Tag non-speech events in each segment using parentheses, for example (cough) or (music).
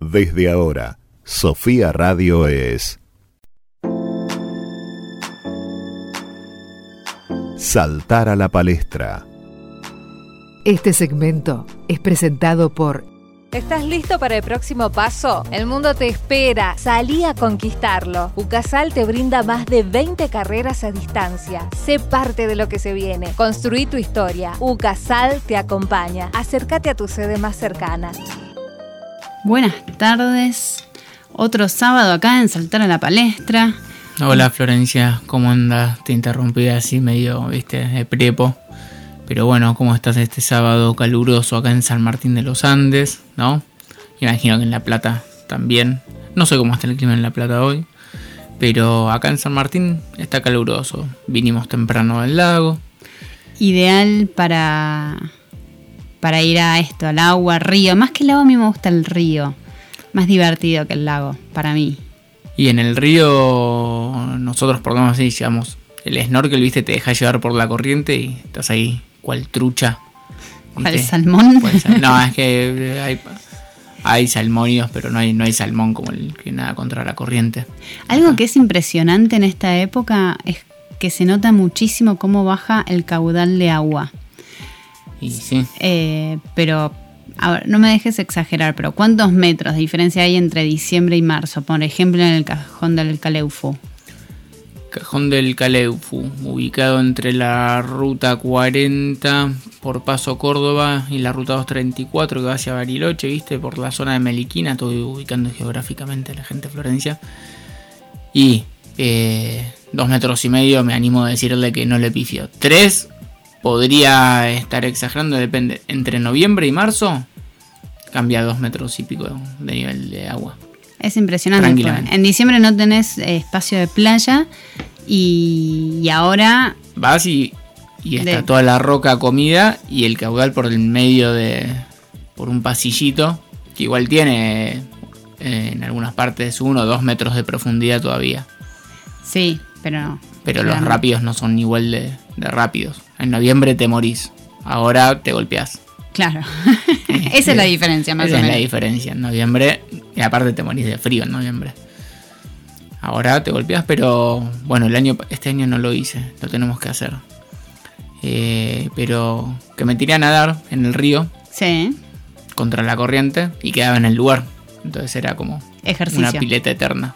Desde ahora, Sofía Radio es... Saltar a la palestra. Este segmento es presentado por ¿Estás listo para el próximo paso? El mundo te espera. Salí a conquistarlo. UCASAL te brinda más de 20 carreras a distancia. Sé parte de lo que se viene. Construí tu historia. UCASAL te acompaña. Acércate a tu sede más cercana. Buenas tardes. Otro sábado acá en Saltar a la Palestra. Hola Florencia, ¿cómo andas? Te interrumpí así medio, viste, de prepo. Pero bueno, ¿cómo estás este sábado caluroso acá en San Martín de los Andes? ¿No? Imagino que en La Plata también. No sé cómo está el clima en La Plata hoy. Pero acá en San Martín está caluroso. Vinimos temprano del lago. Ideal para, para ir a esto, al agua, río. Más que el lago a mí me gusta el río. Más divertido que el lago, para mí. Y en el río nosotros por así, digamos, el snorkel, viste, te deja llevar por la corriente y estás ahí cual trucha. ¿Cuál salmón? No, es que (laughs) hay, hay salmónidos, pero no hay, no hay salmón como el que nada contra la corriente. Algo que es impresionante en esta época es que se nota muchísimo cómo baja el caudal de agua. Y sí. Eh, pero, no me dejes exagerar, pero ¿cuántos metros de diferencia hay entre diciembre y marzo? Por ejemplo, en el cajón del Caleufu. Cajón del Caleufu, ubicado entre la ruta 40 por Paso Córdoba y la ruta 234 que va hacia Bariloche, viste, por la zona de Meliquina, estoy ubicando geográficamente a la gente de Florencia. Y eh, dos metros y medio me animo a decirle que no le pifio. Tres podría estar exagerando, depende. Entre noviembre y marzo cambia dos metros y pico de nivel de agua. Es impresionante. En diciembre no tenés eh, espacio de playa y, ahora... Vas y, está toda la roca comida y el caudal por el medio de... por un pasillito que igual tiene eh, en algunas partes uno o dos metros de profundidad todavía. Sí, pero no. Pero los rápidos no son igual de, de rápidos. En noviembre te morís, ahora te golpeás. Claro. (laughs) Esa es la diferencia, más Esa es la diferencia. En noviembre, y aparte te morís de frío en noviembre. Ahora te golpeas, pero bueno, el año, este año no lo hice, lo tenemos que hacer. Eh, pero que me tiré a nadar en el río. Sí. Contra la corriente y quedaba en el lugar. Entonces era como Ejercicio. una pileta eterna.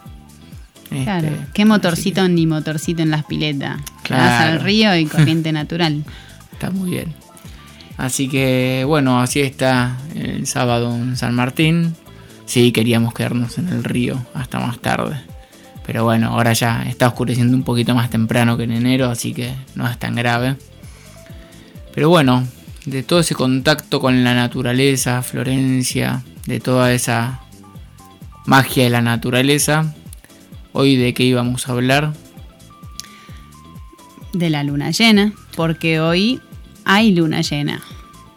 Claro. Este, ¿Qué motorcito ni motorcito en las piletas? Claro. Vas al río y (laughs) corriente natural. Está muy bien. Así que bueno, así está el sábado en San Martín. Sí, queríamos quedarnos en el río hasta más tarde. Pero bueno, ahora ya está oscureciendo un poquito más temprano que en enero, así que no es tan grave. Pero bueno, de todo ese contacto con la naturaleza, Florencia, de toda esa magia de la naturaleza, hoy de qué íbamos a hablar. De la luna llena, porque hoy hay luna llena.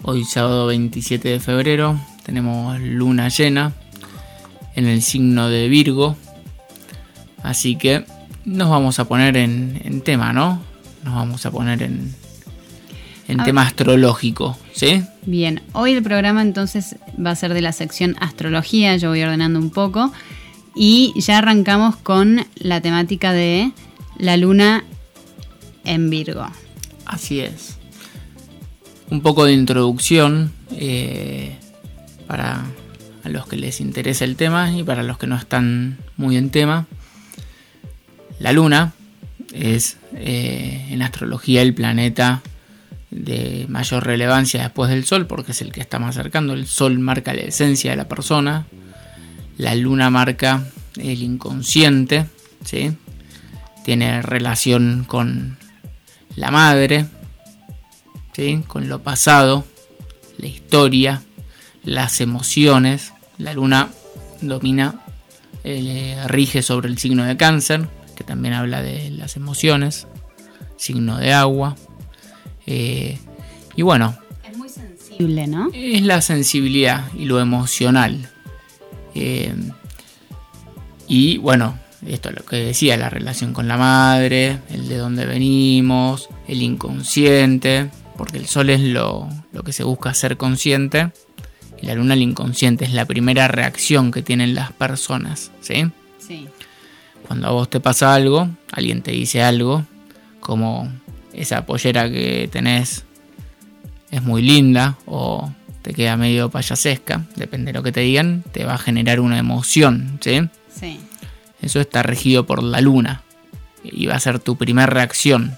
Hoy sábado 27 de febrero tenemos luna llena en el signo de Virgo. Así que nos vamos a poner en, tema, ¿no? Nos vamos a poner en, en tema astrológico, ¿sí? Bien, hoy el programa entonces va a ser de la sección astrología, yo voy ordenando un poco, y ya arrancamos con la temática de la luna en Virgo. Así es un poco de introducción eh, para a los que les interesa el tema y para los que no están muy en tema. La luna es eh, en astrología el planeta de mayor relevancia después del Sol porque es el que está más acercando. El Sol marca la esencia de la persona. La luna marca el inconsciente. ¿sí? Tiene relación con la madre, con lo pasado, la historia, las emociones. La luna domina, eh, rige sobre el signo de cáncer, que también habla de las emociones, signo de agua. Eh, y bueno. Es muy sensible, ¿no? Es la sensibilidad y lo emocional. Eh, y bueno, esto es lo que decía, la relación con la madre, el de dónde venimos, el inconsciente, porque el sol es lo, que se busca ser consciente, La luna el inconsciente es la primera reacción que tienen las personas, ¿sí? Sí. Cuando a vos te pasa algo, alguien te dice algo, como esa pollera que tenés es muy linda o te queda medio payasesca, depende de lo que te digan, te va a generar una emoción, ¿sí? Sí. Eso está regido por la luna y va a ser tu primera reacción.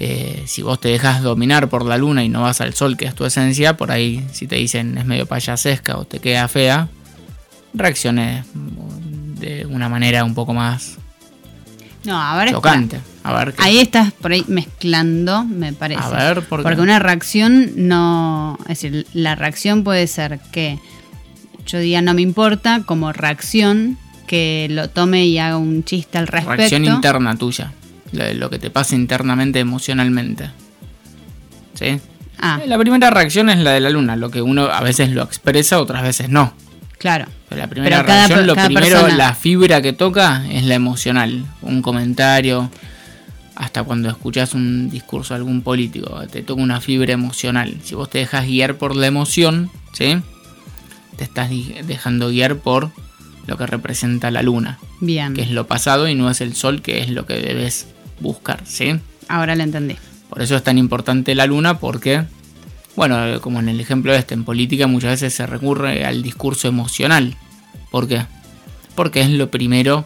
Eh, si vos te dejas dominar por la luna y no vas al sol, que es tu esencia, por ahí si te dicen es medio payasesca o te queda fea, reacciones de una manera un poco más No, a ver. espera. chocante. A ver, qué- Ahí estás por ahí mezclando, me parece. a ver. Porque una reacción no. Es decir, la reacción puede ser que yo diga no me importa, como reacción que lo tome y haga un chiste al respecto. reacción interna tuya, lo, que te pasa internamente, emocionalmente. ¿Sí? Ah, La primera reacción es la de la luna, lo que uno a veces lo expresa, otras veces no. claro. Pero la primera Pero cada reacción, lo primero, persona- la fibra que toca es la emocional. Un comentario, hasta cuando escuchas un discurso de algún político, te toca una fibra emocional. Si vos te dejas guiar por la emoción, ¿sí? Te estás dejando guiar por lo que representa la luna, Bien. que es lo pasado y no es el sol, que es lo que debes buscar, ¿sí? Ahora lo entendí. Por eso es tan importante la luna porque, bueno, como en el ejemplo este, en política muchas veces se recurre al discurso emocional. ¿Por qué? Porque es lo primero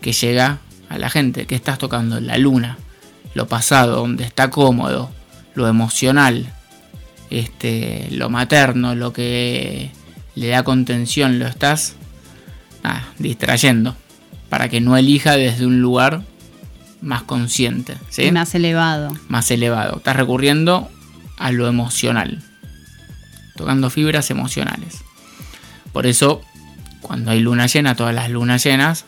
que llega a la gente. que estás tocando? La luna. Lo pasado, donde está cómodo. Lo emocional. Este, lo materno, lo que le da contención. Lo estás ah, distrayendo. Para que no elija desde un lugar más consciente. ¿sí? Más elevado. más elevado. Estás recurriendo a lo emocional. Tocando fibras emocionales. Por eso, cuando hay luna llena, todas las lunas llenas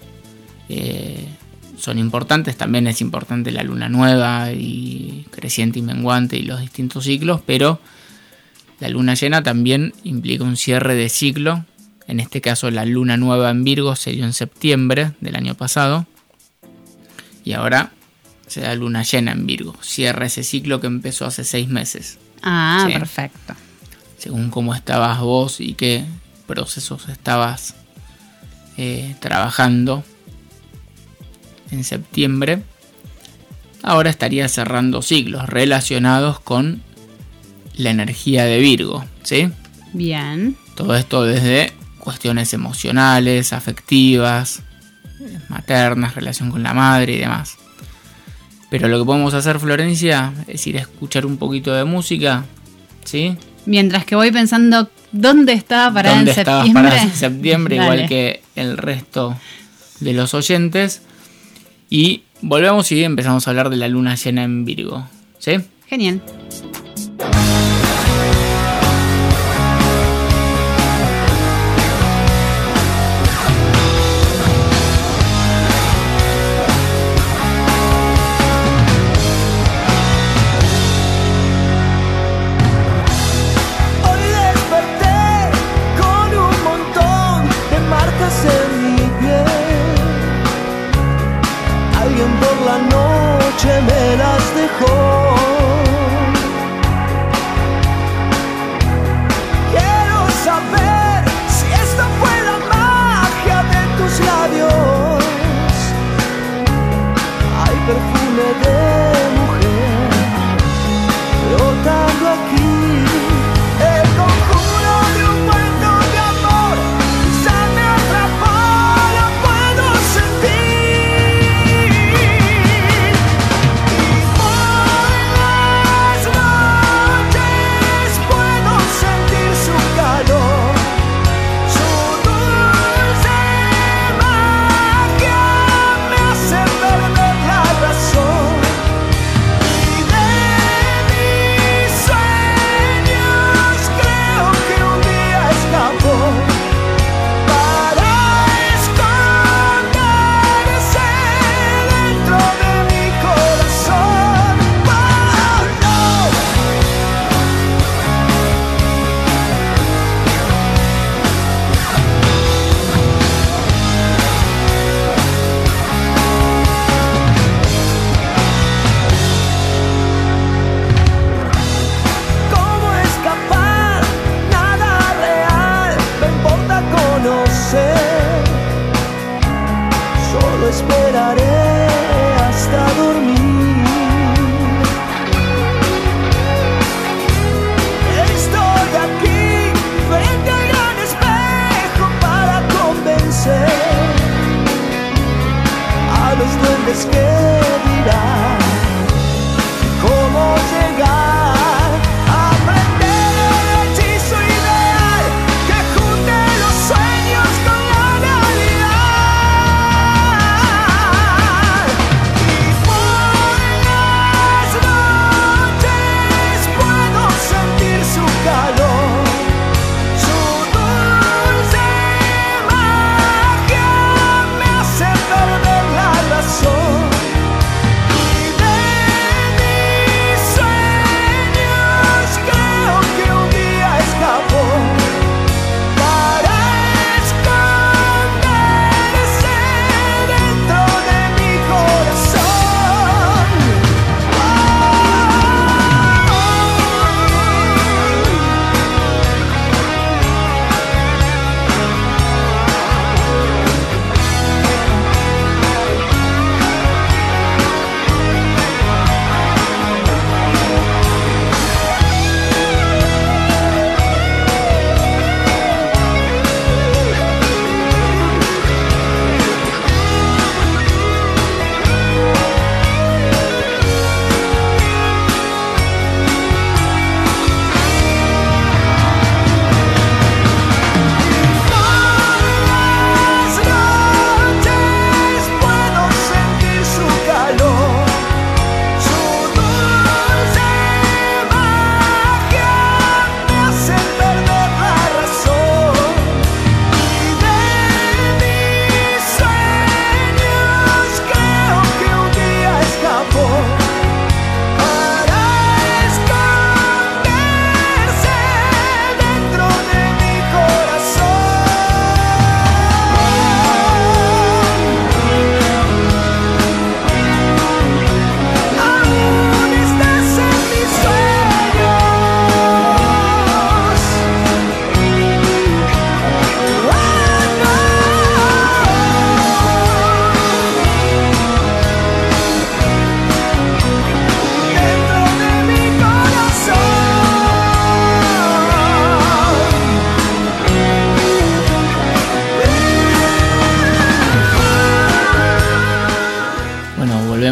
eh, son importantes. También es importante la luna nueva y creciente y menguante y los distintos ciclos. Pero la luna llena también implica un cierre de ciclo. En este caso, la luna nueva en Virgo se dio en septiembre del año pasado. Y ahora se da luna llena en Virgo. Cierra ese ciclo que empezó hace seis meses. Ah, Sí. perfecto. Según cómo estabas vos y qué procesos estabas eh, trabajando en septiembre. Ahora estaría cerrando ciclos relacionados con la energía de Virgo. ¿Sí? Bien. Todo esto desde cuestiones emocionales, afectivas, maternas, relación con la madre y demás. Pero lo que podemos hacer, Florencia, es ir a escuchar un poquito de música, ¿sí? Mientras que voy pensando dónde estaba parada ¿Dónde en estabas septiembre. parada en septiembre? (laughs) Igual que el resto de los oyentes. Y volvemos y empezamos a hablar de la luna llena en Virgo, ¿sí? Genial.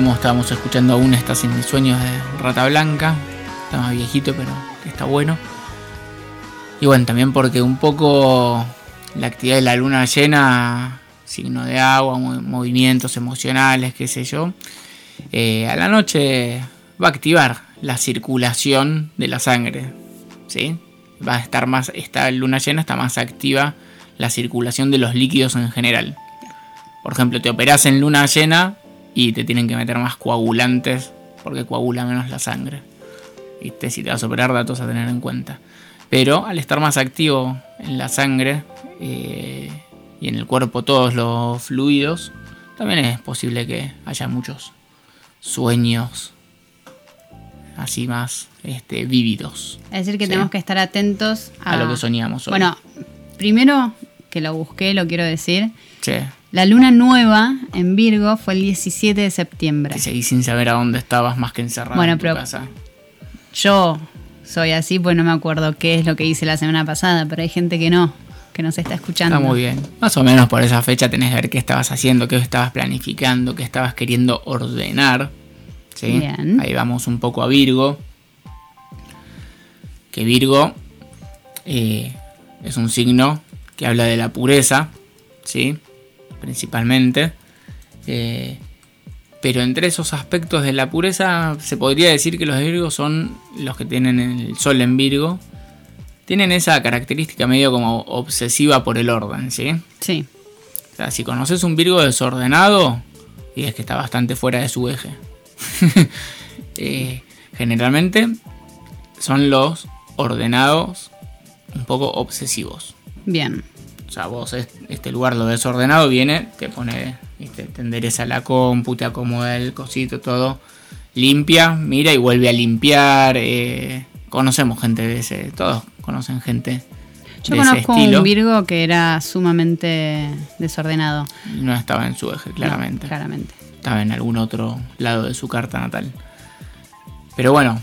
Estábamos escuchando aún Estás en mis sueños de Rata Blanca. Está más viejito, pero está bueno. Y bueno, también porque un poco la actividad de la luna llena, signo de agua, mo- movimientos emocionales, qué sé yo, eh, a la noche va a activar la circulación de la sangre. ¿Sí? Va a estar más, esta luna llena está más activa la circulación de los líquidos en general. Por ejemplo, te operas en luna llena y te tienen que meter más coagulantes porque coagula menos la sangre. ¿Viste? Si te vas a operar, datos a tener en cuenta. Pero al estar más activo en la sangre eh, y en el cuerpo todos los fluidos, también es posible que haya muchos sueños así más este, vívidos Es decir, que Sí. tenemos que estar atentos a, a lo que soñamos hoy. Bueno, primero que lo busqué, lo quiero decir. Che, La luna nueva en Virgo fue el 17 de septiembre. que seguís sin saber a dónde estabas más que encerrado Bueno, en tu pero- casa. Yo soy así, pues no me acuerdo qué es lo que hice la semana pasada, pero hay gente que no, que nos está escuchando. Está muy bien. Más o menos por esa fecha tenés que ver qué estabas haciendo, qué estabas planificando, qué estabas queriendo ordenar. ¿sí? Bien. Ahí vamos un poco a Virgo. Que Virgo eh, es un signo que habla de la pureza, ¿sí? Principalmente. Eh, pero entre esos aspectos de la pureza se podría decir que los Virgos son los que tienen el sol en Virgo. Tienen esa característica medio como obsesiva por el orden, ¿sí? Sí, O sea, si conoces un Virgo desordenado, y es que está bastante fuera de su eje. (laughs) Eh, generalmente son los ordenados un poco obsesivos. bien. O sea, vos es- este lugar lo desordenado, viene, te pone, ¿viste? te endereza la compu, te acomoda el cosito, todo. Limpia, mira y vuelve a limpiar. eh, conocemos gente de ese, todos conocen gente. Yo de ese conozco estilo. un Virgo que era sumamente desordenado. No estaba en su eje, claramente. No, claramente. estaba en algún otro lado de su carta natal. Pero bueno,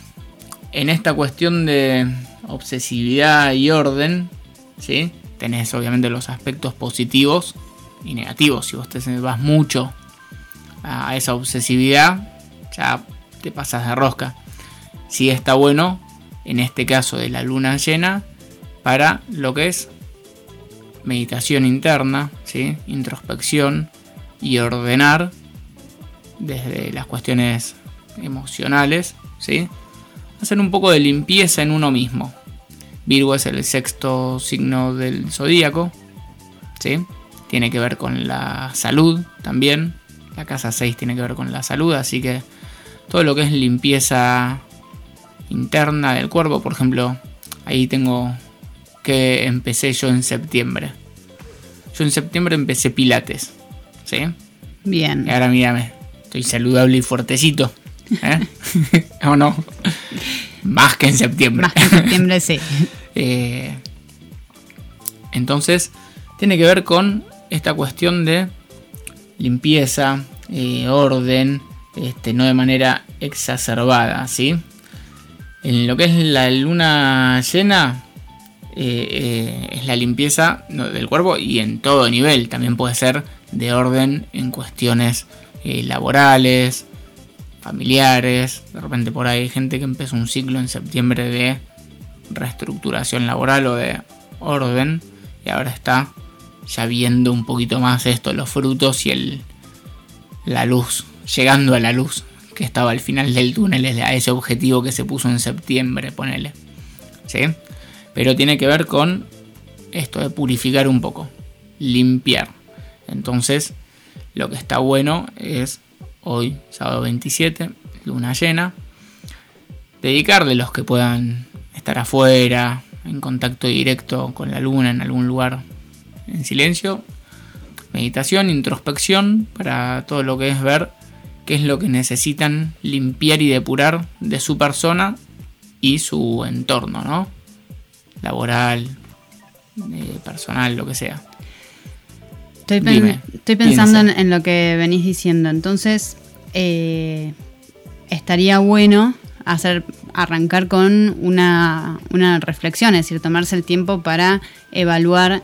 en esta cuestión de obsesividad y orden, ¿sí? Tenés obviamente los aspectos positivos y negativos. Si vos te vas mucho a esa obsesividad, ya te pasas de rosca. Sí está bueno, en este caso de la luna llena, para lo que es meditación interna, ¿sí? introspección y ordenar desde las cuestiones emocionales, ¿sí? Hacer un poco de limpieza en uno mismo. Virgo es el sexto signo del zodíaco, ¿sí? Tiene que ver con la salud también. La casa 6 tiene que ver con la salud, así que todo lo que es limpieza interna del cuerpo, por ejemplo, ahí tengo que empecé yo en septiembre. Yo en septiembre empecé pilates, ¿sí? Bien. Y ahora mírame, estoy saludable y fuertecito. ¿Eh? (laughs) ¿O no? Más que en septiembre. Más que en septiembre, sí. (laughs) Eh, entonces, tiene que ver con esta cuestión de limpieza, eh, orden, este, no de manera exacerbada, ¿sí? En lo que es la luna llena, eh, eh, es la limpieza del cuerpo y en todo nivel. También puede ser de orden en cuestiones eh, laborales, familiares. De repente por ahí hay gente que empezó un ciclo en septiembre de reestructuración laboral o de orden y ahora está ya viendo un poquito más esto, los frutos y el la luz, llegando a la luz que estaba al final del túnel, a ese objetivo que se puso en septiembre, ponele. ¿Sí? Pero tiene que ver con esto de purificar un poco, limpiar. Entonces, lo que está bueno es hoy, sábado 27, luna llena, dedicarle los que puedan estar afuera, en contacto directo con la luna en algún lugar en silencio, meditación, introspección para todo lo que es ver qué es lo que necesitan limpiar y depurar de su persona y su entorno, ¿no? Laboral, eh, personal, lo que sea. Estoy, pen- Dime, estoy pensando en lo que venís diciendo. Entonces, eh, estaría bueno hacer arrancar con una, una reflexión, es decir, tomarse el tiempo para evaluar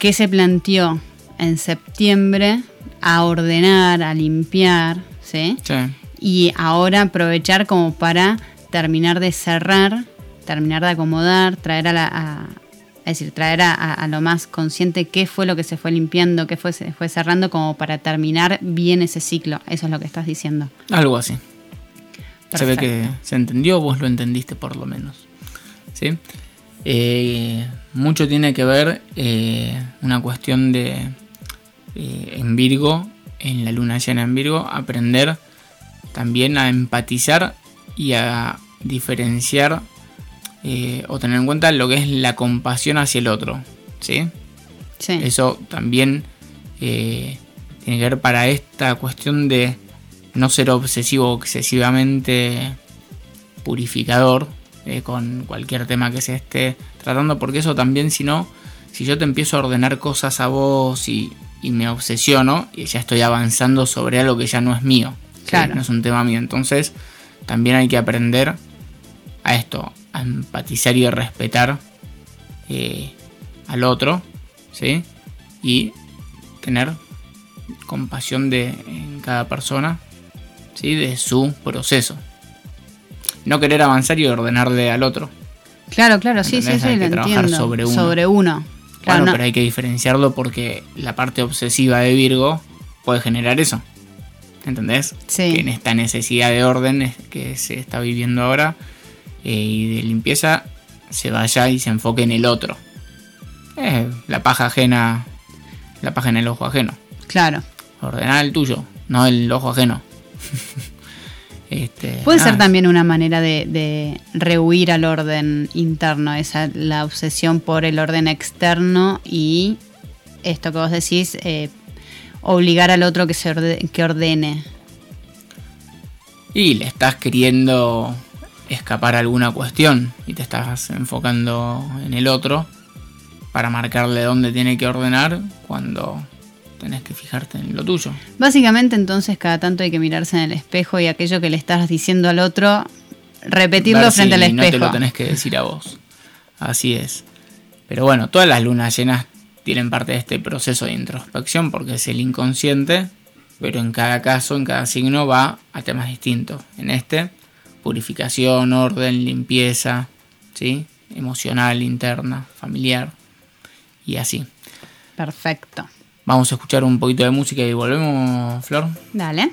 qué se planteó en septiembre a ordenar, a limpiar, ¿sí? Sí. y ahora aprovechar como para terminar de cerrar, terminar de acomodar, traer a la... a- es decir, traer a, lo más consciente qué fue lo que se fue limpiando, qué fue, se fue cerrando, como para terminar bien ese ciclo. Eso es lo que estás diciendo. Algo así. Se ve que se entendió, vos lo entendiste por lo menos. ¿Sí? Eh, mucho tiene que ver eh, una cuestión de eh, en Virgo, en la luna llena en Virgo, aprender también a empatizar y a diferenciar eh, o tener en cuenta lo que es la compasión hacia el otro. ¿Sí? Sí. Eso también eh, tiene que ver para esta cuestión de no ser obsesivo o excesivamente purificador eh, con cualquier tema que se esté tratando, porque eso también, si no, si yo te empiezo a ordenar cosas a vos y, y me obsesiono, y ya estoy avanzando sobre algo que ya no es mío, ¿sí? Claro. no es un tema mío. Entonces, también hay que aprender a esto, a empatizar y a respetar eh, al otro, ¿sí? Y tener compasión de en cada persona, ¿sí? De su proceso. No querer avanzar y ordenarle al otro. Claro, claro, sí, sí, Hay lo que trabajar entiendo. sobre uno. Sobre uno. Claro, bueno, no- pero hay que diferenciarlo porque la parte obsesiva de Virgo puede generar eso. ¿Entendés? Sí. Que en esta necesidad de orden que se está viviendo ahora eh, y de limpieza se vaya y se enfoque en el otro. Eh, la paja ajena, la paja en el ojo ajeno. claro. Ordenar el tuyo, no el ojo ajeno. (laughs) Este, Puede ser también una manera de, de rehuir al orden interno, esa la obsesión por el orden externo y esto que vos decís, eh, obligar al otro que se orde- que ordene. Y le estás queriendo escapar alguna cuestión y te estás enfocando en el otro. para marcarle dónde tiene que ordenar cuando tenés que fijarte en lo tuyo. Básicamente entonces cada tanto hay que mirarse en el espejo y aquello que le estás diciendo al otro, repetirlo Ver frente si al no te espejo. lo tenés que decir a vos. Así es. Pero bueno, todas las lunas llenas tienen parte de este proceso de introspección porque es el inconsciente, pero en cada caso, en cada signo va a temas distintos. En este, purificación, orden, limpieza, ¿sí? emocional, interna, familiar y así. Perfecto. Vamos a escuchar un poquito de música y volvemos, Flor. Dale.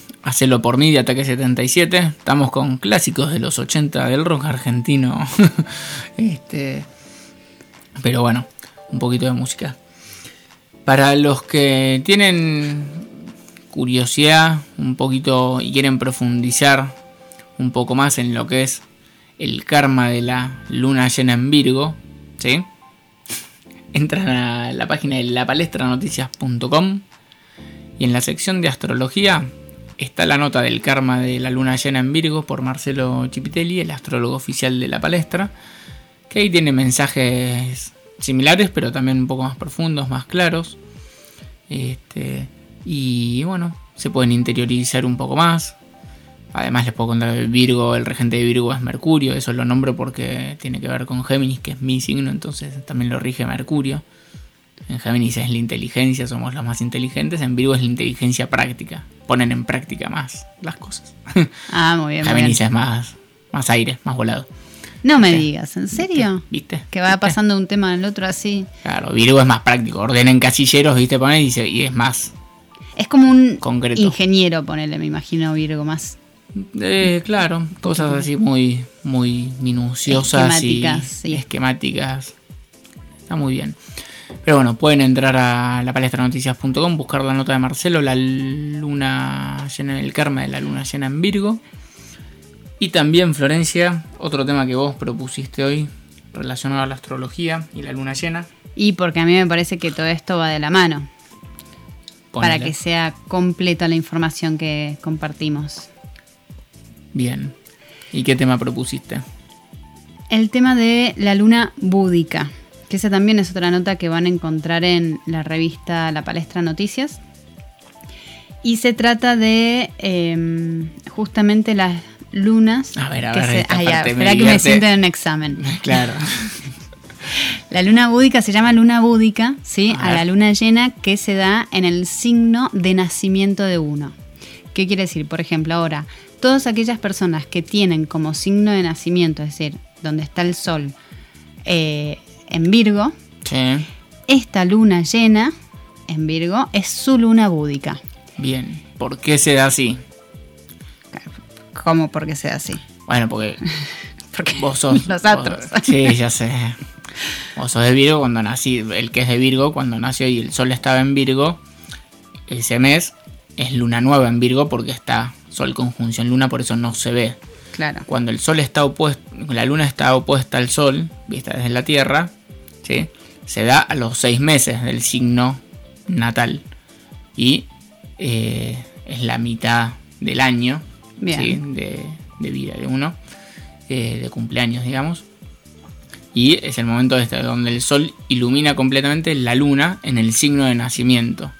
Hacelo por mí de Ataque 77. Estamos con clásicos de los 80 del rock argentino. (laughs) este, pero bueno, un poquito de música. Para los que tienen curiosidad un poquito y quieren profundizar un poco más en lo que es el karma de la luna llena en Virgo, ¿sí? (laughs) Entran a la página de lapalestranoticias.com y en la sección de astrología está la nota del karma de la luna llena en Virgo por Marcelo Chipitelli, el astrólogo oficial de la palestra, que ahí tiene mensajes similares, pero también un poco más profundos, más claros. Este, y bueno, se pueden interiorizar un poco más. Además les puedo contar que Virgo, el regente de Virgo es Mercurio, eso lo nombro porque tiene que ver con Géminis, que es mi signo, entonces también lo rige Mercurio. En Géminis es la inteligencia, somos los más inteligentes, en Virgo es la inteligencia práctica, ponen en práctica más las cosas. (laughs) Ah, muy bien. muy Géminis bien. es más, más aire, más volado. No me ¿Viste? digas, ¿en serio? ¿Viste? Que va pasando de un tema al otro así. Claro, Virgo es más práctico, ordena en casilleros, viste, poner y, se- y es más Es como un concreto. ingeniero, ponele, me imagino, Virgo, más. Eh, claro, cosas así muy, muy minuciosas Esquemáticas, y sí. esquemáticas. Está muy bien. Pero bueno, pueden entrar a la palestranoticias.com, buscar la nota de Marcelo, la luna llena el karma de la luna llena en Virgo. Y también, Florencia, otro tema que vos propusiste hoy relacionado a la astrología y la luna llena. Y porque a mí me parece que todo esto va de la mano, para que sea completa la información que compartimos. Bien. ¿Y qué tema propusiste? El tema de la luna búdica, que esa también es otra nota que van a encontrar en la revista La Palestra Noticias. Y se trata de em, justamente las lunas. A ver, a ver, se- Ah, ya, me que me sienten en un examen. (laughs) Claro. La luna búdica se llama luna búdica, ¿sí? A A, la luna llena que se da en el signo de nacimiento de uno. ¿Qué quiere decir? Por ejemplo, ahora, todas aquellas personas que tienen como signo de nacimiento, es decir, donde está el sol eh, en Virgo, Sí. esta luna llena en Virgo es su luna búdica. Bien. ¿Por qué se da así? ¿Cómo? Porque sea así. Bueno, porque (laughs) Porque vos sos. (laughs) nosotros. vos- sí, ya sé. Vos sos de Virgo cuando nací. El que es de Virgo, cuando nació y el sol estaba en Virgo, ese mes es luna nueva en Virgo porque está sol conjunción luna, por eso no se ve. Claro. Cuando el sol está opuesto, la luna está opuesta al sol, vista desde la Tierra, ¿sí? se da a los seis meses del signo natal. Y eh, es la mitad del año Bien. ¿sí? de, de vida de uno, eh, de cumpleaños, digamos. Y es el momento este donde el sol ilumina completamente la luna en el signo de nacimiento.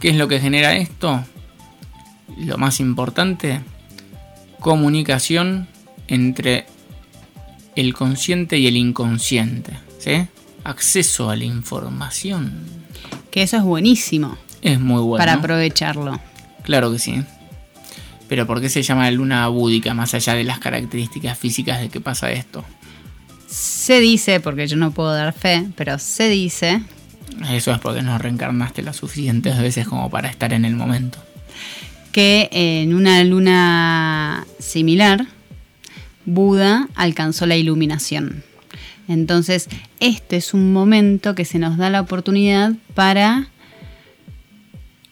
¿Qué es lo que genera esto? Lo más importante, comunicación entre el consciente y el inconsciente. ¿sí? Acceso a la información. Que eso es buenísimo Es muy bueno. para aprovecharlo. Claro que sí. Pero ¿por qué se llama luna búdica más allá de las características físicas de que pasa esto? Se dice, porque yo no puedo dar fe, pero se dice Eso es porque no reencarnaste las suficientes veces como para estar en el momento. que en una luna similar, Buda alcanzó la iluminación. Entonces, este es un momento que se nos da la oportunidad para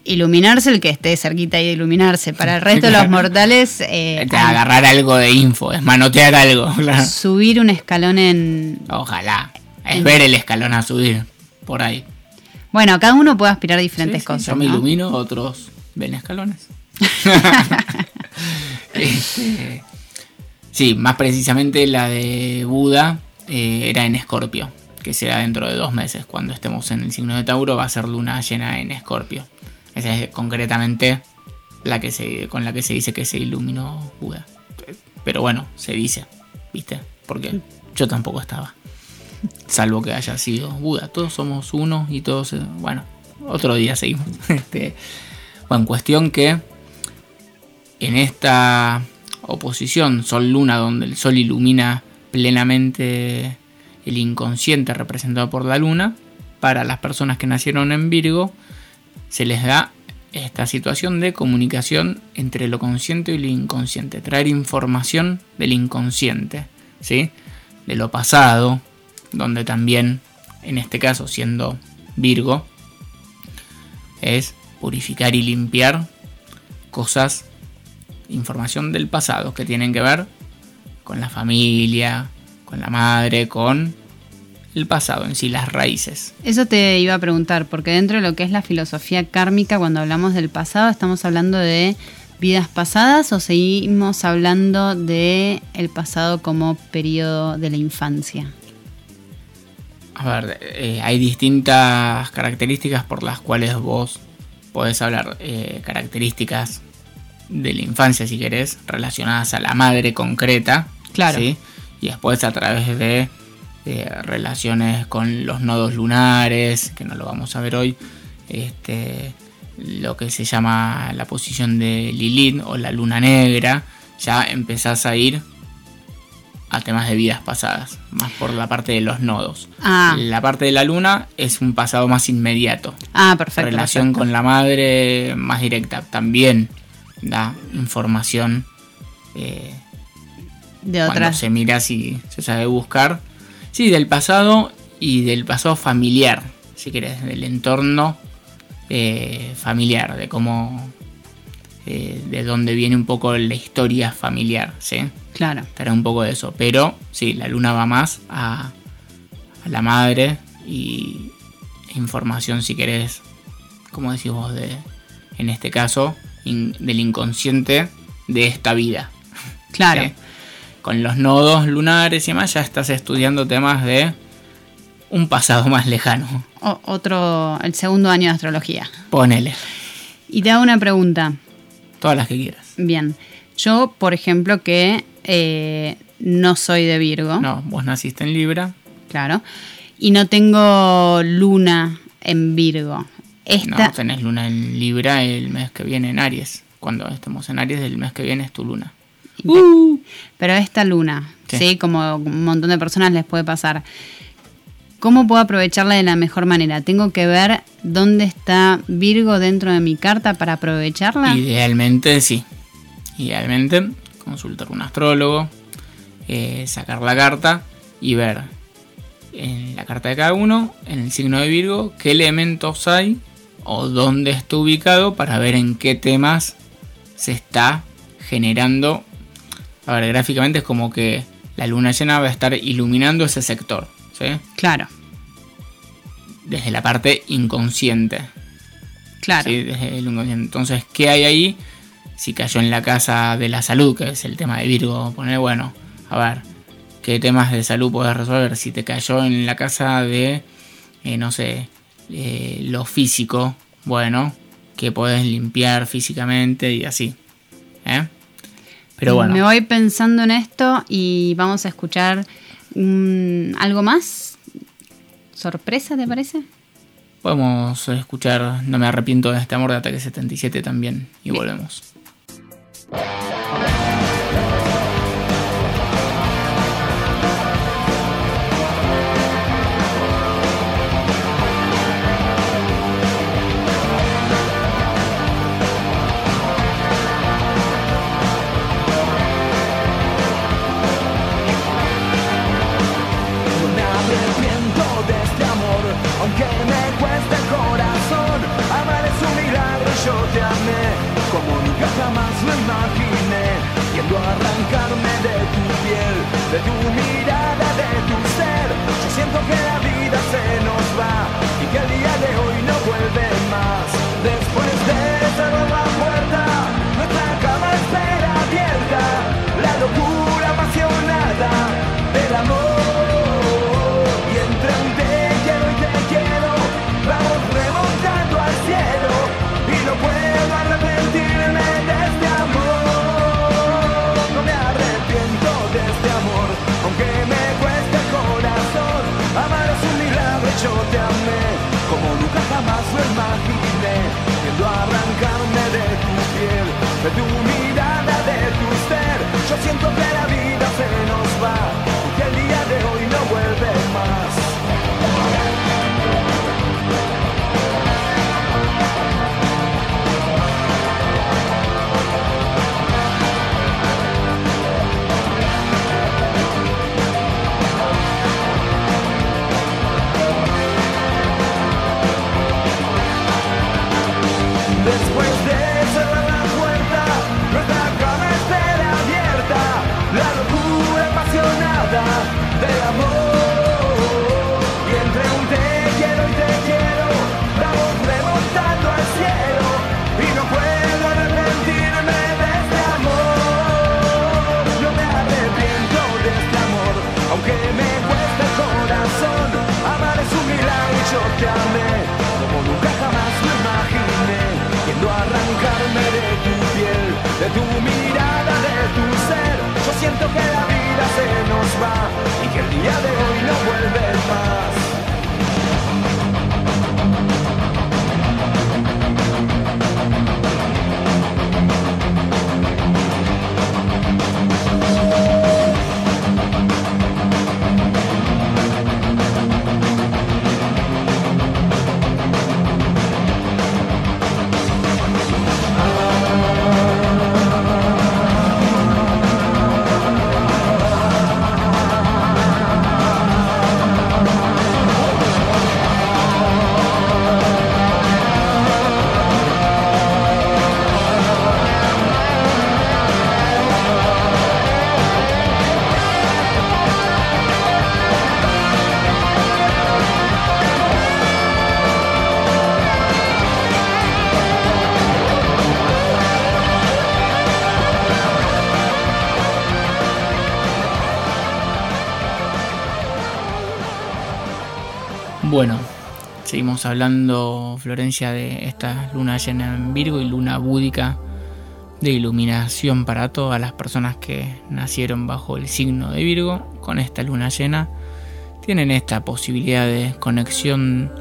iluminarse el que esté cerquita y de iluminarse. Para el (laughs) resto de los mortales, eh, agarrar algo de info, es manotear algo. (laughs) claro. subir un escalón en... Ojalá. Es En- ver el escalón a subir por ahí. Bueno, cada uno puede aspirar a diferentes Sí, sí, cosas. Yo me ¿no? ilumino, otros ven escalones. (laughs) Este, sí, más precisamente la de Buda eh, era en Escorpio, que será dentro de dos meses. Cuando estemos en el signo de Tauro va a ser luna llena en Escorpio. Esa es concretamente la que se, con la que se dice que se iluminó Buda. Pero bueno, se dice, ¿viste? Porque yo tampoco estaba. Salvo que haya sido Buda. Todos somos uno y todos... eh, Bueno, otro día seguimos. (laughs) Este, bueno, cuestión que en esta oposición Sol-Luna, donde el Sol ilumina plenamente el inconsciente representado por la Luna, para las personas que nacieron en Virgo, se les da esta situación de comunicación entre lo consciente y lo inconsciente, traer información del inconsciente, ¿sí? de lo pasado, donde también, en este caso siendo Virgo, es purificar y limpiar cosas, información del pasado que tienen que ver con la familia, con la madre, con el pasado en sí, las raíces. Eso te iba a preguntar, porque dentro de lo que es la filosofía kármica, cuando hablamos del pasado, estamos hablando de vidas pasadas o seguimos hablando de el pasado como periodo de la infancia. A ver, eh, hay distintas características por las cuales vos podés hablar. eh, características de la infancia, si querés, relacionadas a la madre concreta. Claro. ¿sí? Y después a través de, de relaciones con los nodos lunares, que no lo vamos a ver hoy. Este, lo que se llama la posición de Lilith o la luna negra. Ya empezás a ir a temas de vidas pasadas, más por la parte de los nodos. Ah. La parte de la luna es un pasado más inmediato. Ah, perfecto. Relación perfecto. con la madre más directa. También da información eh, de cuando otras. se mira si se sabe buscar. Sí, del pasado y del pasado familiar, si querés, del entorno eh, familiar, de cómo, eh, de dónde viene un poco la historia familiar, ¿sí? Claro. Estará un poco de eso. Pero sí, la luna va más a, a la madre y información, si querés, como decís vos, de, en este caso, in- del inconsciente de esta vida. Claro. ¿sí? Con los nodos lunares y demás ya estás estudiando temas de un pasado más lejano. O- otro, el segundo año de astrología. Ponele, Y te hago una pregunta. todas las que quieras. Bien. Yo, por ejemplo, que eh, no soy de Virgo. No, vos naciste en Libra. Claro. Y no tengo luna en Virgo. Esta. No, tenés luna en Libra el mes que viene en Aries. Cuando estemos en Aries, el mes que viene es tu luna. Pero esta luna, Sí. sí. Como un montón de personas les puede pasar. ¿Cómo puedo aprovecharla de la mejor manera? ¿Tengo que ver dónde está Virgo dentro de mi carta para aprovecharla? Idealmente sí. Idealmente consultar un astrólogo, eh, sacar la carta y ver en la carta de cada uno, en el signo de Virgo, qué elementos hay o dónde está ubicado para ver en qué temas se está generando. A ver, gráficamente es como que la luna llena va a estar iluminando ese sector, ¿sí? Claro, Desde la parte inconsciente. claro. Sí, desde el inconsciente. Entonces, ¿qué hay ahí? Si cayó en la casa de la salud, que es el tema de Virgo, poner, bueno, a ver, ¿qué temas de salud puedes resolver? Si te cayó en la casa de, eh, no sé, eh, lo físico, bueno, que puedes limpiar físicamente y así. ¿eh? Pero bueno, Me voy pensando en esto y vamos a escuchar mm, algo más. ¿Sorpresa, te parece? podemos escuchar No me arrepiento de este amor de Ataque 77 también y volvemos. A arrancarme de tu piel, de tu mirada, de tu ser. Yo siento que la vida se nos va y que el día forma vine, tiendo arrancarme de tu piel, de tu mirada, de tu ser. Yo siento que la vida Bueno, seguimos hablando, Florencia, de esta luna llena en Virgo y luna búdica de iluminación para todas las personas que nacieron bajo el signo de Virgo. Con esta luna llena tienen esta posibilidad de conexión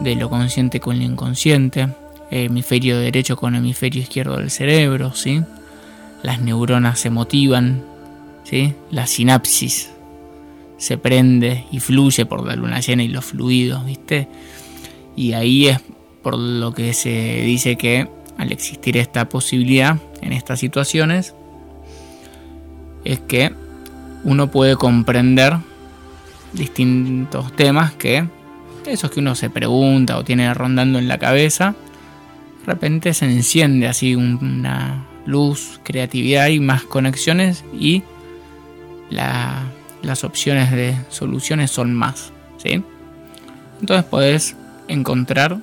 de lo consciente con lo inconsciente, hemisferio derecho con hemisferio izquierdo del cerebro, ¿sí? Las neuronas se motivan, ¿sí? La sinapsis se prende y fluye por la luna llena y los fluidos, ¿viste? Y ahí es por lo que se dice que al existir esta posibilidad en estas situaciones, es que uno puede comprender distintos temas que esos que uno se pregunta o tiene rondando en la cabeza, de repente se enciende así una luz, creatividad y más conexiones y la las opciones de soluciones son más. ¿sí? Entonces podés encontrar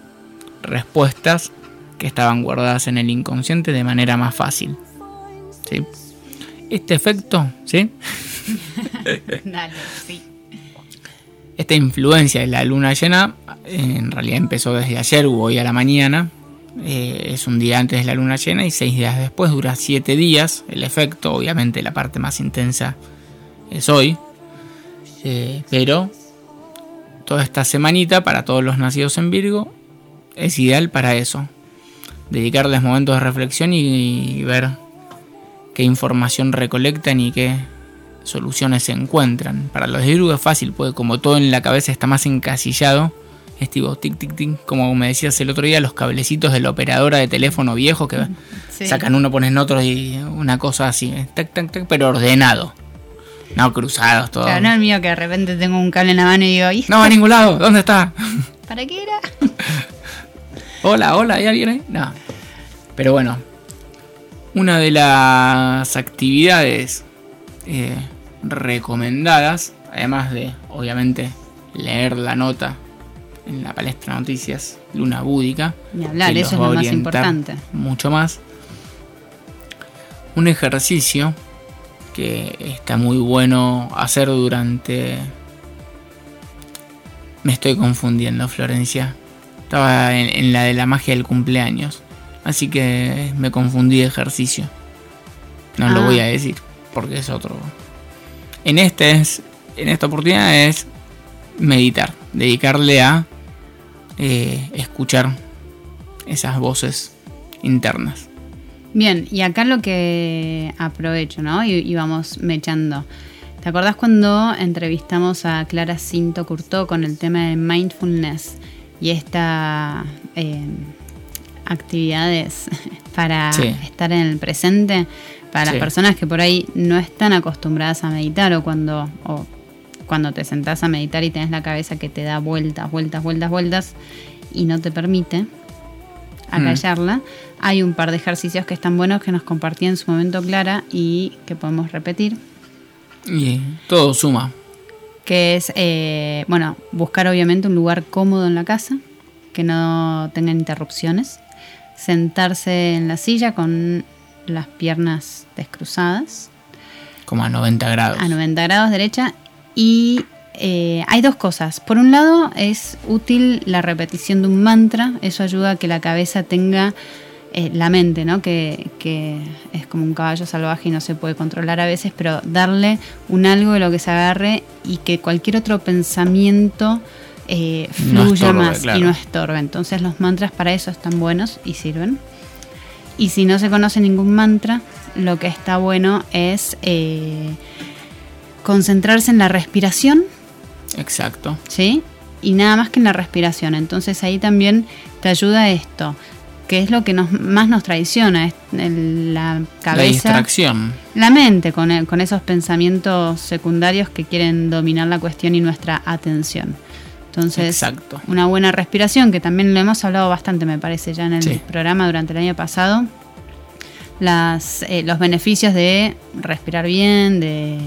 respuestas que estaban guardadas en el inconsciente de manera más fácil. ¿sí? Este efecto, ¿sí? (laughs) Dale, sí. Esta influencia de la luna llena en realidad empezó desde ayer o hoy a la mañana. Eh, es un día antes de la luna llena y seis días después dura siete días. El efecto, obviamente, la parte más intensa es hoy. Eh, pero toda esta semanita para todos los nacidos en Virgo es ideal para eso. Dedicarles momentos de reflexión y, y ver qué información recolectan y qué soluciones se encuentran. Para los de Virgo es fácil, porque como todo en la cabeza está más encasillado, es tipo tic tic tic, como me decías el otro día, los cablecitos de la operadora de teléfono viejo que Sí. sacan uno, ponen otro y una cosa así, tac, tac, tac, pero ordenado. No cruzados, todo. Claro, no el mío que de repente tengo un cable en la mano y digo, ¿y No va a ningún lado, ¿dónde está? (laughs) ¿para qué era? (laughs) Hola, hola, ¿hay alguien ahí? No. Pero bueno, una de las actividades eh, recomendadas, además de, obviamente, leer la nota en la palestra de noticias Luna Búdica, Ni hablar, eso es lo más importante. Mucho más. Un ejercicio que está muy bueno hacer durante... Me estoy confundiendo, Florencia. Estaba en, en la de la magia del cumpleaños. Así que me confundí de ejercicio. No lo Ah. voy a decir, porque es otro. En este es. En esta oportunidad es meditar. Dedicarle a eh, escuchar esas voces internas. Bien, y acá lo que aprovecho, ¿no? Y, y vamos mechando. ¿Te acordás cuando entrevistamos a Clara Cinto Curtó con el tema de mindfulness y esta eh, actividades (laughs) para Sí. estar en el presente? Para Sí. las personas que por ahí no están acostumbradas a meditar o cuando, o cuando te sentás a meditar y tenés la cabeza que te da vueltas, vueltas, vueltas, vueltas y no te permite acallarla. Hay un par de ejercicios que están buenos que nos compartía en su momento Clara y que podemos repetir. Y todo suma. Que es, eh, bueno, buscar obviamente un lugar cómodo en la casa, que no tenga interrupciones. Sentarse en la silla con las piernas descruzadas Como a 90 grados. a 90 grados derecha y eh, hay dos cosas. Por un lado es útil la repetición de un mantra, eso ayuda a que la cabeza tenga eh, la mente, ¿no? Que, que es como un caballo salvaje y no se puede controlar a veces, pero darle un algo de lo que se agarre y que cualquier otro pensamiento eh, No fluya estorbe, más claro. y no estorbe. Entonces los mantras para eso están buenos y sirven. Y si no se conoce ningún mantra, lo que está bueno es eh, concentrarse en la respiración, Exacto. ¿sí? Y nada más que en la respiración. Entonces ahí también te ayuda esto, que es lo que nos, más nos traiciona, es el- la La cabeza, distracción. la mente con, el- con esos pensamientos secundarios que quieren dominar la cuestión y nuestra atención. Entonces, Exacto. una buena respiración, que también lo hemos hablado bastante, me parece, ya en el Sí. programa durante el año pasado. Las, eh, los beneficios de respirar bien, de,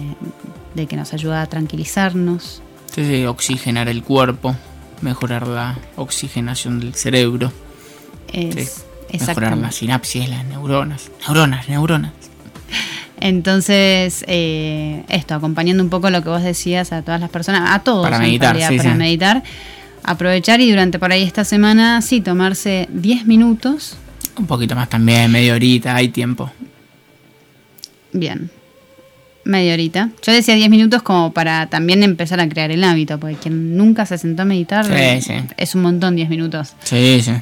de que nos ayuda a tranquilizarnos. Sí, sí, oxigenar el cuerpo, mejorar la oxigenación del cerebro, Es, Sí, mejorar las sinapsis, las neuronas. Neuronas, neuronas. Entonces, eh, esto, acompañando un poco lo que vos decías a todas las personas, a todos Para meditar, realidad, sí, para sí. meditar, aprovechar y durante por ahí esta semana, sí, tomarse 10 minutos, Un poquito más también, media horita, hay tiempo. bien, media horita. Yo decía 10 minutos como para también empezar a crear el hábito, porque quien nunca se sentó a meditar Sí, sí. es un montón 10 minutos. Sí, sí.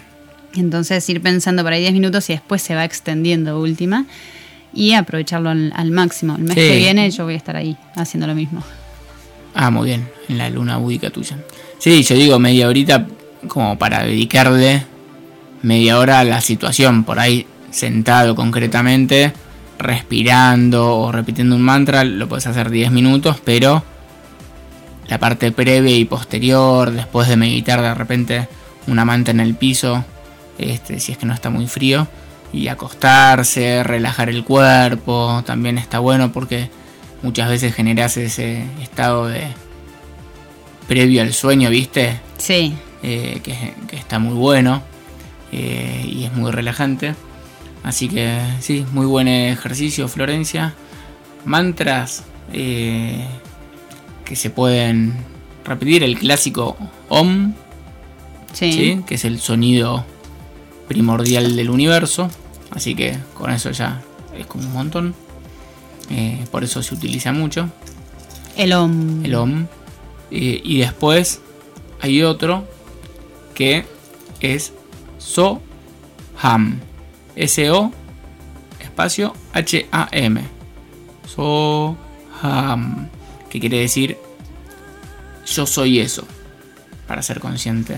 Entonces ir pensando por ahí 10 minutos y después se va extendiendo última y aprovecharlo al, al máximo. El mes Sí. que viene yo voy a estar ahí haciendo lo mismo. Ah, muy bien, en la luna búdica tuya. Sí, yo digo media horita como para dedicarle media hora a la situación, por ahí sentado concretamente, respirando o repitiendo un mantra, lo puedes hacer 10 minutos, pero la parte previa y posterior, después de meditar de repente una manta en el piso, este, si es que no está muy frío, y acostarse, relajar el cuerpo, también está bueno porque muchas veces generas ese estado de previo al sueño, ¿viste? Sí, Eh, que, que está muy bueno eh, y es muy relajante. Así que sí, muy buen ejercicio, Florencia. Mantras eh, que se pueden repetir, el clásico OM, sí. ¿sí? que es el sonido primordial del universo. Así que con eso ya es como un montón. Eh, por eso se utiliza mucho El OM. el OM. Eh, y después hay otro que es SOHAM. S-O espacio H-A-M. SOHAM. Que quiere decir yo soy eso. Para ser consciente.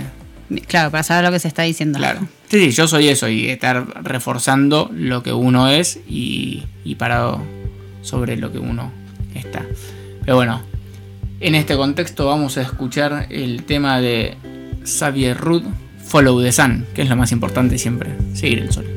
Claro, para saber lo que se está diciendo. Claro. Sí, sí, yo soy eso y estar reforzando lo que uno es y, y parado sobre lo que uno está. Pero bueno, en este contexto vamos a escuchar el tema de Xavier Rudd, Follow the Sun, que es lo más importante siempre, seguir el sol.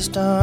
wisdom.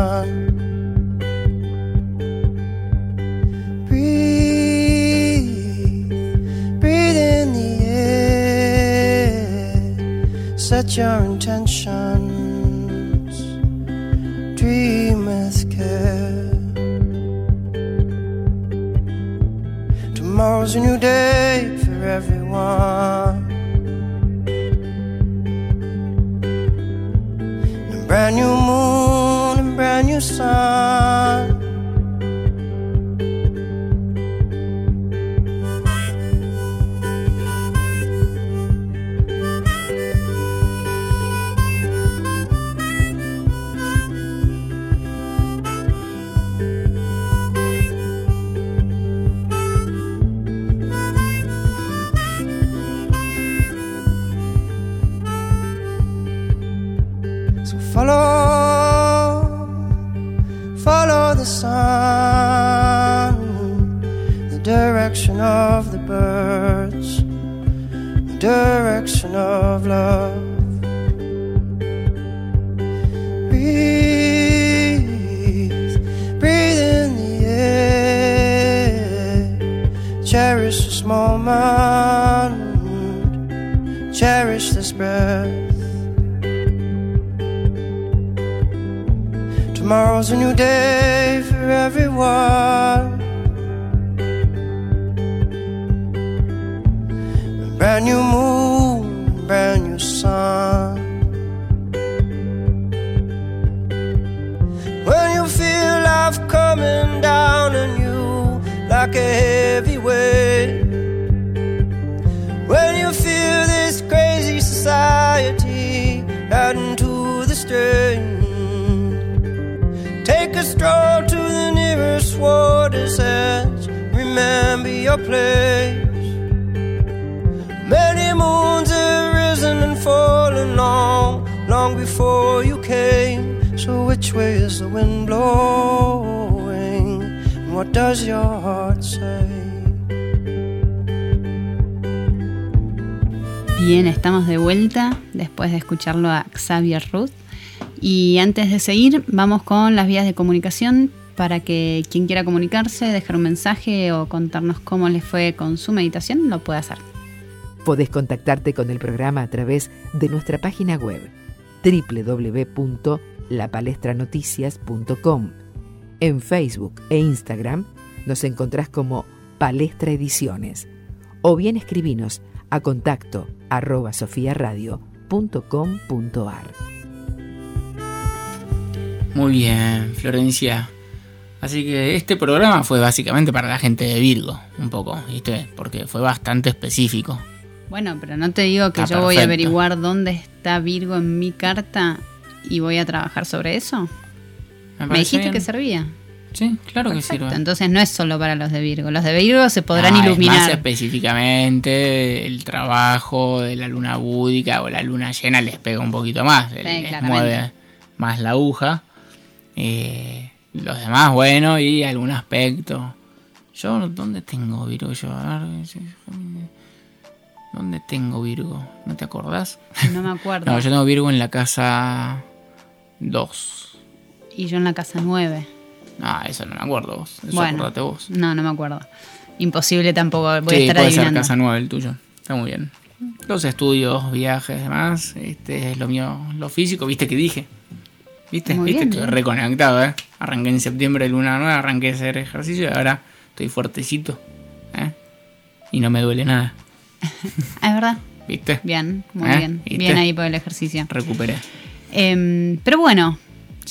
Tomorrow's a new day for everyone. Después de escucharlo a Xavier Ruth. Y antes de seguir, vamos con las vías de comunicación para que quien quiera comunicarse, dejar un mensaje o contarnos cómo les fue con su meditación, lo pueda hacer. Podés contactarte con el programa a través de nuestra página web www.lapalestranoticias.com. En Facebook e Instagram nos encontrás como Palestra Ediciones o bien escribinos a contacto arroba sofiaradio.com.ar. Muy bien, Florencia. Así que este programa fue básicamente para la gente de Virgo, un poco, ¿viste? Porque fue bastante específico. Bueno, pero no te digo que Está yo voy a averiguar dónde está Virgo en mi carta y voy a trabajar sobre eso. Me dijiste bien. que servía. Sí, claro Perfecto, que sirve. Entonces no es solo para los de Virgo. Los de Virgo se podrán Ah, es Más iluminar. específicamente, el trabajo de la luna búdica o la luna llena les pega un poquito más, les claramente. mueve más la aguja. Eh, los demás, bueno, y algún aspecto. Yo, ¿dónde tengo Virgo? Yo, a ver, ¿dónde tengo Virgo? ¿No te acordás? No me acuerdo. (laughs) No, yo tengo Virgo en la casa 2. Y yo en la casa 9. Ah, eso no me acuerdo vos. Eso Bueno. acordate vos. No, no me acuerdo. Imposible tampoco. Voy sí, a estar puede adivinando. ser casa 9 el tuyo. Está muy bien. Los estudios, viajes, demás. Este es lo mío, lo físico, viste que dije. ¿Viste? Muy ¿Viste? bien, Estoy bien. reconectado, ¿eh? Arranqué en septiembre, luna nueva, arranqué a hacer ejercicio y ahora estoy fuertecito. ¿eh? Y no me duele nada. Ah, (laughs) es verdad. ¿Viste? Bien, muy ¿Eh? bien. ¿Viste? Bien ahí por el ejercicio. Recuperé. Em, pero bueno,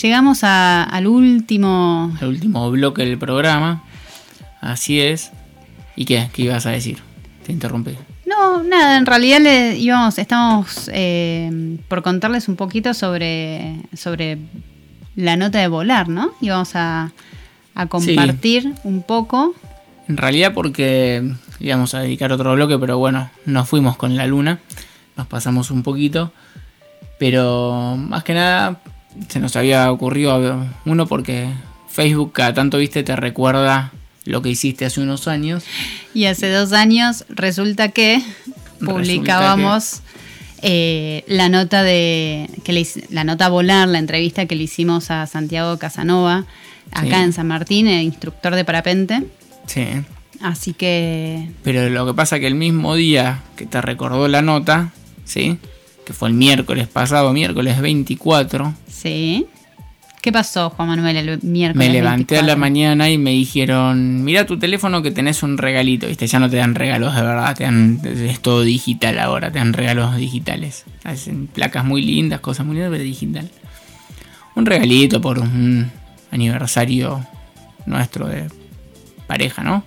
llegamos a- al último. El último bloque del programa. Así es. ¿Y qué? ¿Qué ibas a decir? Te interrumpí. No, nada, en realidad le íbamos, estamos eh, por contarles un poquito sobre, sobre la nota de volar, ¿no? Íbamos a, a compartir un poco. En realidad porque íbamos a dedicar otro bloque, pero bueno, nos fuimos con la luna, nos pasamos un poquito, pero más que nada se nos había ocurrido uno porque Facebook cada tanto, viste, te recuerda lo que hiciste hace unos años. Y hace dos años resulta que publicábamos eh, la nota de que le la nota volar, la entrevista que le hicimos a Santiago Casanova acá Sí. en San Martín, el instructor de parapente. Sí. Así que Pero lo que pasa que el mismo día que te recordó la nota, ¿sí? Que fue el miércoles pasado, miércoles 24, sí. ¿Qué pasó, Juan Manuel, el miércoles? Me levanté a la 24? mañana y me dijeron, mira tu teléfono que tenés un regalito, viste, ya no te dan regalos de verdad, te dan, es todo digital ahora, te dan regalos digitales. Hacen placas muy lindas, cosas muy lindas, pero digital. Un regalito por un aniversario nuestro de pareja, ¿no?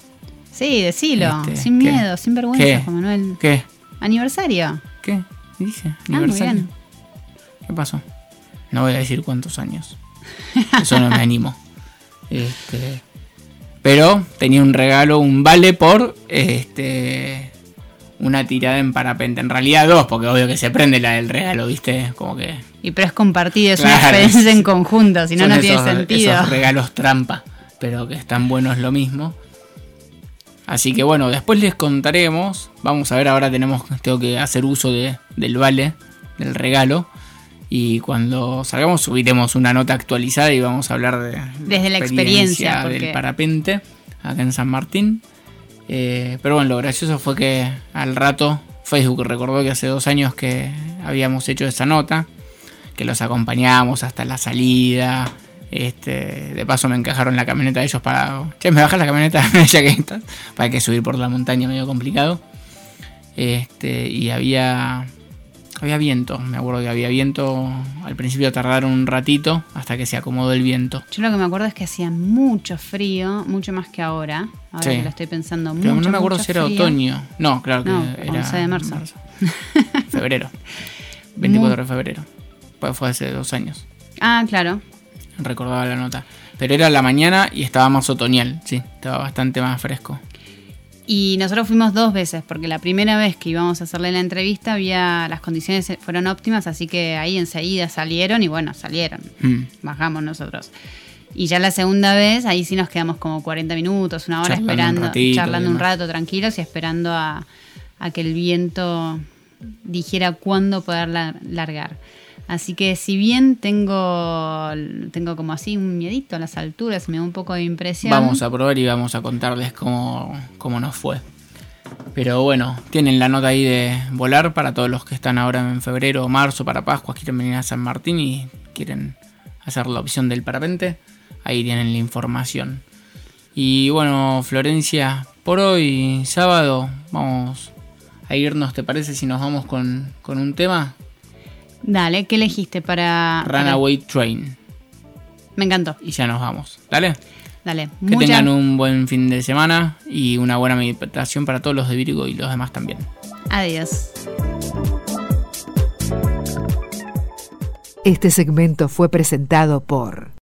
Sí, decilo, Este, sin ¿qué? miedo, sin vergüenza, ¿Qué? Juan Manuel. ¿Qué? Aniversario. ¿Qué? ¿Qué dice? Ah, muy ¿Aniversario? bien. ¿Qué pasó? No voy a decir cuántos años. Eso no me animo. (laughs) Este, pero tenía un regalo, un vale por este una tirada en parapente. En realidad dos, porque obvio que se prende la del regalo, ¿viste? Como que Y pero es compartido, es Claro, una experiencia en conjunto, si no, no tiene sentido. Esos regalos trampa, pero que están buenos lo mismo. Así que bueno, después les contaremos. Vamos a ver, ahora tenemos, tengo que hacer uso de, del vale, del regalo. Y cuando salgamos subiremos una nota actualizada y vamos a hablar de, Desde la experiencia, porque- del parapente acá en San Martín. Eh, pero bueno, lo gracioso fue que al rato Facebook recordó que hace dos años que habíamos hecho esa nota, que los acompañamos hasta la salida. Este, de paso me encajaron la camioneta de ellos para. Che, me bajas la camioneta (laughs) ya que estás. Para que subir por la montaña medio complicado. Este, y había. Había viento, me acuerdo que había viento. Al principio tardaron un ratito hasta que se acomodó el viento. Yo lo que me acuerdo es que hacía mucho frío, mucho más que ahora. Ahora Sí. que lo estoy pensando Pero mucho, no me acuerdo mucho si era frío. otoño. No, claro que No, era. 11 de marzo. Febrero. (laughs) 24 de febrero. Pues fue hace dos años. Ah, claro. Recordaba la nota. Pero era la mañana y estaba más otoñal, sí. Estaba bastante más fresco. Y nosotros fuimos dos veces, porque la primera vez que íbamos a hacerle la entrevista había las condiciones fueron óptimas, así que ahí enseguida salieron y bueno, salieron. Mm. Bajamos nosotros. Y ya la segunda vez, ahí sí nos quedamos como 40 minutos, una hora Charlando un esperando, ratito y charlando un rato tranquilos y esperando a, a que el viento dijera cuándo poder la- largar. Así que si bien tengo, tengo como así un miedito a las alturas, me da un poco de impresión. Vamos a probar y vamos a contarles cómo, cómo nos fue. Pero bueno, tienen la nota ahí de volar para todos los que están ahora en febrero o marzo para Pascua, quieren venir a San Martín y quieren hacer la opción del parapente. Ahí tienen la información. Y bueno, Florencia, por hoy, sábado, vamos a irnos, ¿te parece si nos vamos con, con un tema? Dale, ¿qué elegiste para... para- Runaway Train. Me encantó. Y ya nos vamos. Dale. Dale. Que Mucha- tengan un buen fin de semana y una buena meditación para todos los de Virgo y los demás también. Adiós. Este segmento fue presentado por